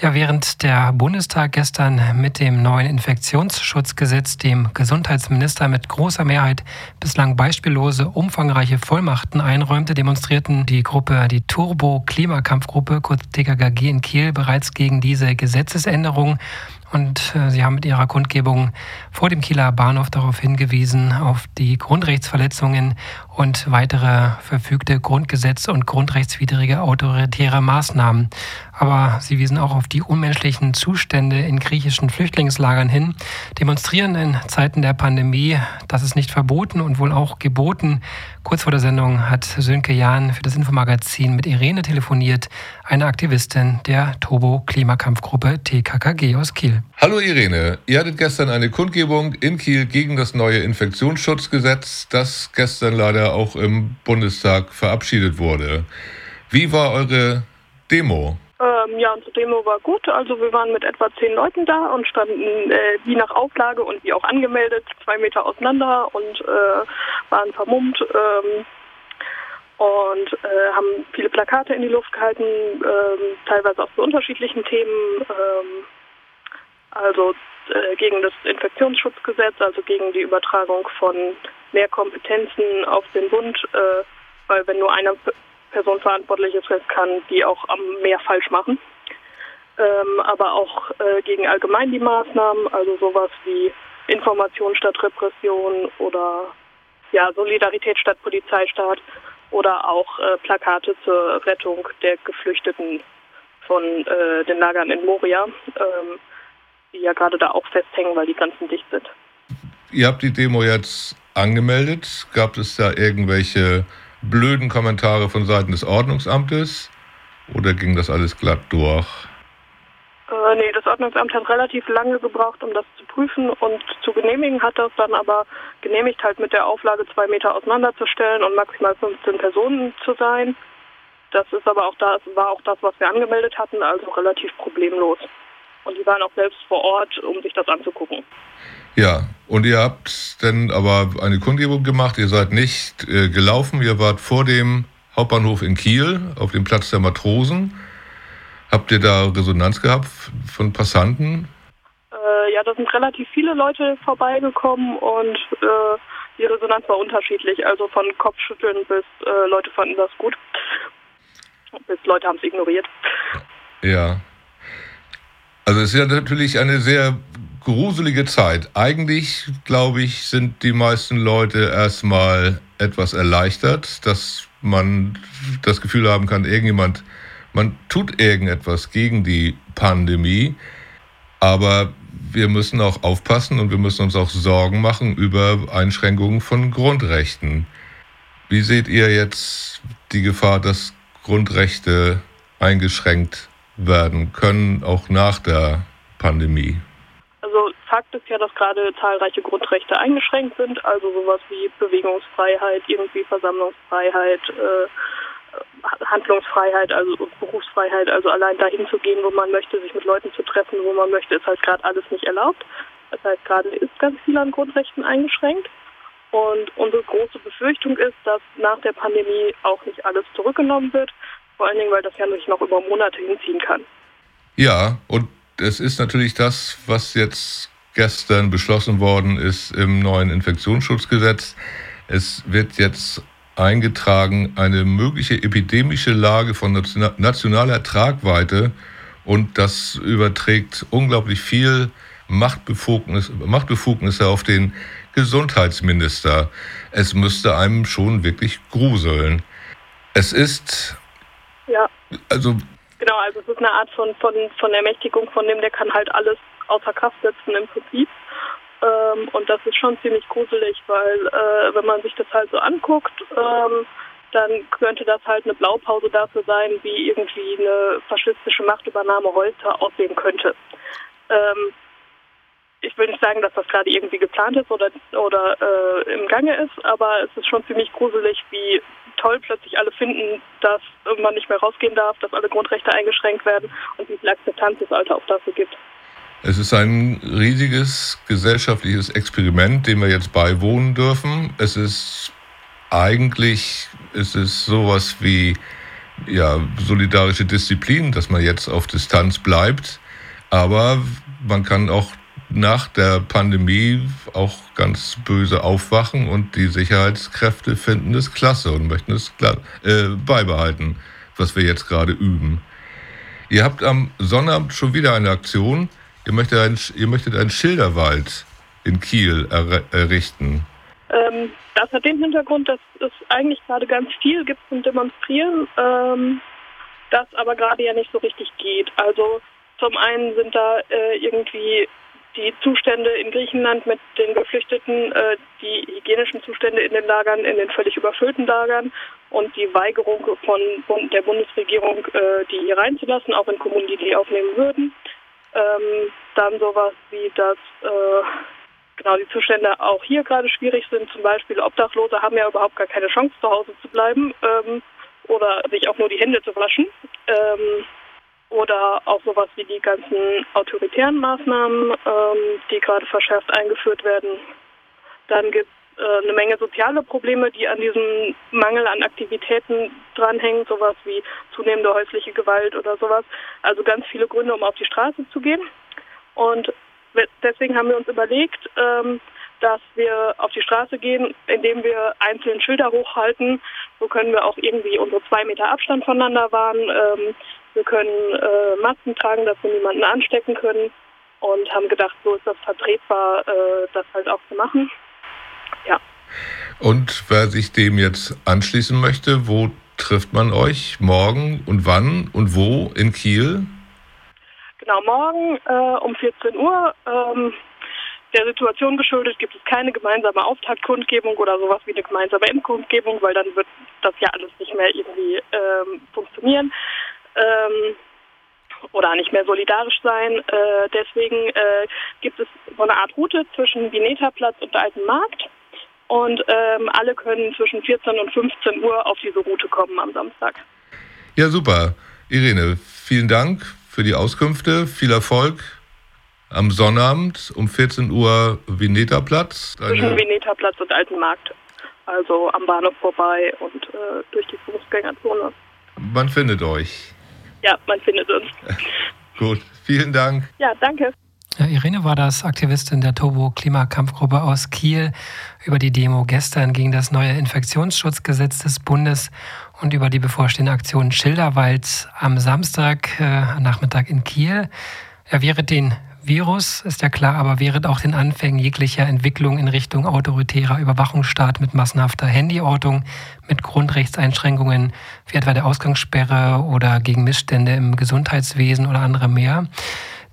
Ja, während der Bundestag gestern mit dem neuen Infektionsschutzgesetz dem Gesundheitsminister mit großer Mehrheit bislang beispiellose, umfangreiche Vollmachten einräumte, demonstrierten die Gruppe, die Turbo-Klimakampfgruppe, kurz TKKG in Kiel, bereits gegen diese Gesetzesänderung. Und äh, Sie haben mit Ihrer Kundgebung vor dem Kieler Bahnhof darauf hingewiesen, auf die Grundrechtsverletzungen und weitere verfügte Grundgesetze und grundrechtswidrige autoritäre Maßnahmen. Aber sie wiesen auch auf die unmenschlichen Zustände in griechischen Flüchtlingslagern hin, demonstrieren in Zeiten der Pandemie, das ist nicht verboten und wohl auch geboten. Kurz vor der Sendung hat Sönke Jahn für das Infomagazin mit Irene telefoniert, eine Aktivistin der Turbo-Klimakampfgruppe TKKG aus Kiel. Hallo Irene, ihr hattet gestern eine Kundgebung in Kiel gegen das neue Infektionsschutzgesetz, das gestern leider auch im Bundestag verabschiedet wurde. Wie war eure Demo? Ähm, ja, unsere Demo war gut. Also wir waren mit etwa zehn Leuten da und standen äh, wie nach Auflage und wie auch angemeldet, zwei Meter auseinander und äh, waren vermummt ähm, und äh, haben viele Plakate in die Luft gehalten, ähm, teilweise auch zu unterschiedlichen Themen. Ähm, also äh, gegen das Infektionsschutzgesetz, also gegen die Übertragung von mehr Kompetenzen auf den Bund, äh, weil wenn nur eine Person verantwortlich ist, kann die auch mehr falsch machen. Ähm, aber auch äh, gegen allgemein die Maßnahmen, also sowas wie Information statt Repression oder ja, Solidarität statt Polizeistaat oder auch äh, Plakate zur Rettung der Geflüchteten von äh, den Lagern in Moria, ähm, die ja gerade da auch festhängen, weil die Grenzen dicht sind. Ihr habt die Demo jetzt angemeldet. Gab es da irgendwelche blöden Kommentare von Seiten des Ordnungsamtes oder ging das alles glatt durch? Äh, nee, das Ordnungsamt hat relativ lange gebraucht, um das zu prüfen und zu genehmigen, hat das dann aber genehmigt, halt mit der Auflage zwei Meter auseinanderzustellen und maximal 15 Personen zu sein. Das ist aber auch das, war auch das, was wir angemeldet hatten, also relativ problemlos. Und die waren auch selbst vor Ort, um sich das anzugucken. Ja, und ihr habt dann aber eine Kundgebung gemacht, ihr seid nicht äh, gelaufen, ihr wart vor dem Hauptbahnhof in Kiel auf dem Platz der Matrosen. Habt ihr da Resonanz gehabt von Passanten? Äh, ja, da sind relativ viele Leute vorbeigekommen und äh, die Resonanz war unterschiedlich. Also von Kopfschütteln bis äh, Leute fanden das gut. Bis Leute haben es ignoriert. Ja. Also es ist ja natürlich eine sehr gruselige Zeit. Eigentlich, glaube ich, sind die meisten Leute erstmal etwas erleichtert, dass man das Gefühl haben kann, irgendjemand, man tut irgendetwas gegen die Pandemie. Aber wir müssen auch aufpassen und wir müssen uns auch Sorgen machen über Einschränkungen von Grundrechten. Wie seht ihr jetzt die Gefahr, dass Grundrechte eingeschränkt werden können, auch nach der Pandemie? Fakt ist ja, dass gerade zahlreiche Grundrechte eingeschränkt sind, also sowas wie Bewegungsfreiheit, irgendwie Versammlungsfreiheit, äh, Handlungsfreiheit, also Berufsfreiheit, also allein dahin zu gehen, wo man möchte, sich mit Leuten zu treffen, wo man möchte, ist halt gerade alles nicht erlaubt. Das heißt, gerade ist ganz viel an Grundrechten eingeschränkt. Und unsere große Befürchtung ist, dass nach der Pandemie auch nicht alles zurückgenommen wird, vor allen Dingen, weil das ja nicht noch über Monate hinziehen kann. Ja, und es ist natürlich das, was jetzt gestern beschlossen worden ist im neuen Infektionsschutzgesetz. Es wird jetzt eingetragen eine mögliche epidemische Lage von nationaler Tragweite und das überträgt unglaublich viel Machtbefugnis, Machtbefugnisse auf den Gesundheitsminister. Es müsste einem schon wirklich gruseln. Es ist. Ja. Also. Genau, also es ist eine Art von, von, von Ermächtigung von dem, der kann halt alles außer Kraft setzen im Prinzip. Ähm, und das ist schon ziemlich gruselig, weil äh, wenn man sich das halt so anguckt, ähm, dann könnte das halt eine Blaupause dafür sein, wie irgendwie eine faschistische Machtübernahme heute aussehen könnte. Ähm, ich will nicht sagen, dass das gerade irgendwie geplant ist oder, oder äh, im Gange ist, aber es ist schon ziemlich gruselig, wie toll plötzlich alle finden, dass man nicht mehr rausgehen darf, dass alle Grundrechte eingeschränkt werden und wie viel Akzeptanz es Alter auch dafür gibt. Es ist ein riesiges gesellschaftliches Experiment, dem wir jetzt beiwohnen dürfen. Es ist eigentlich, es ist sowas wie ja, solidarische Disziplin, dass man jetzt auf Distanz bleibt. Aber man kann auch nach der Pandemie auch ganz böse aufwachen und die Sicherheitskräfte finden es klasse und möchten es äh, beibehalten, was wir jetzt gerade üben. Ihr habt am Sonnabend schon wieder eine Aktion. Ihr möchtet, ein, ihr möchtet einen Schilderwald in Kiel er, errichten. Ähm, das hat den Hintergrund, dass es eigentlich gerade ganz viel gibt zum Demonstrieren, ähm, das aber gerade ja nicht so richtig geht. Also zum einen sind da äh, irgendwie die Zustände in Griechenland mit den Geflüchteten, äh, die hygienischen Zustände in den Lagern, in den völlig überfüllten Lagern und die Weigerung von der Bundesregierung, äh, die hier reinzulassen, auch in Kommunen, die die aufnehmen würden. Ähm, dann sowas wie, dass äh, genau die Zustände auch hier gerade schwierig sind. Zum Beispiel Obdachlose haben ja überhaupt gar keine Chance, zu Hause zu bleiben ähm, oder sich auch nur die Hände zu waschen. Ähm, oder auch sowas wie die ganzen autoritären Maßnahmen, ähm, die gerade verschärft eingeführt werden. Dann gibt es eine Menge soziale Probleme, die an diesem Mangel an Aktivitäten dranhängen, sowas wie zunehmende häusliche Gewalt oder sowas. Also ganz viele Gründe, um auf die Straße zu gehen. Und deswegen haben wir uns überlegt, ähm, dass wir auf die Straße gehen, indem wir einzelne Schilder hochhalten. So können wir auch irgendwie unsere zwei Meter Abstand voneinander wahren. Ähm, wir können äh, Masken tragen, dass wir niemanden anstecken können und haben gedacht, so ist das vertretbar, äh, das halt auch zu machen. Und wer sich dem jetzt anschließen möchte, wo trifft man euch morgen und wann und wo in Kiel? Genau, morgen äh, um 14 Uhr. Ähm, der Situation geschuldet gibt es keine gemeinsame Auftaktkundgebung oder sowas wie eine gemeinsame Endkundgebung, weil dann wird das ja alles nicht mehr irgendwie ähm, funktionieren ähm, oder nicht mehr solidarisch sein. Äh, deswegen äh, gibt es so eine Art Route zwischen Vineta-Platz und Alten Markt. Und ähm, alle können zwischen 14 und 15 Uhr auf diese Route kommen am Samstag. Ja, super. Irene, vielen Dank für die Auskünfte. Viel Erfolg am Sonnabend um 14 Uhr Vineta-Platz. Zwischen Vineta-Platz und Alten Markt. Also am Bahnhof vorbei und äh, durch die Fußgängerzone. Man findet euch ja, man findet uns. Gut, vielen Dank. Ja, danke. Ja, Irene war das, Aktivistin der Tobo Klimakampfgruppe aus Kiel, über die Demo gestern gegen das neue Infektionsschutzgesetz des Bundes und über die bevorstehende Aktion Schilderwald am Samstag äh, Nachmittag in Kiel. Er wäre den Virus, ist ja klar, aber während auch den Anfängen jeglicher Entwicklung in Richtung autoritärer Überwachungsstaat mit massenhafter Handyortung, mit Grundrechtseinschränkungen wie etwa der Ausgangssperre oder gegen Missstände im Gesundheitswesen oder andere mehr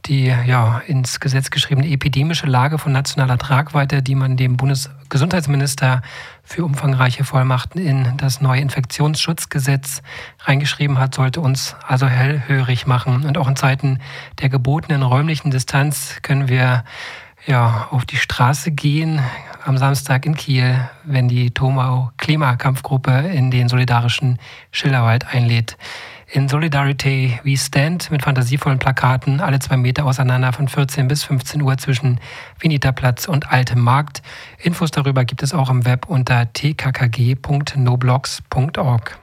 die ja ins Gesetz geschriebene epidemische Lage von nationaler Tragweite, die man dem Bundesgesundheitsminister für umfangreiche Vollmachten in das neue Infektionsschutzgesetz reingeschrieben hat, sollte uns also hellhörig machen. Und auch in Zeiten der gebotenen räumlichen Distanz können wir ja auf die Straße gehen am Samstag in Kiel, wenn die Tomau Klimakampfgruppe in den solidarischen Schilderwald einlädt in Solidarity We Stand mit fantasievollen Plakaten alle zwei Meter auseinander von 14 bis 15 Uhr zwischen Vinita-Platz und Altem Markt. Infos darüber gibt es auch im Web unter tkkg.noblogs.org.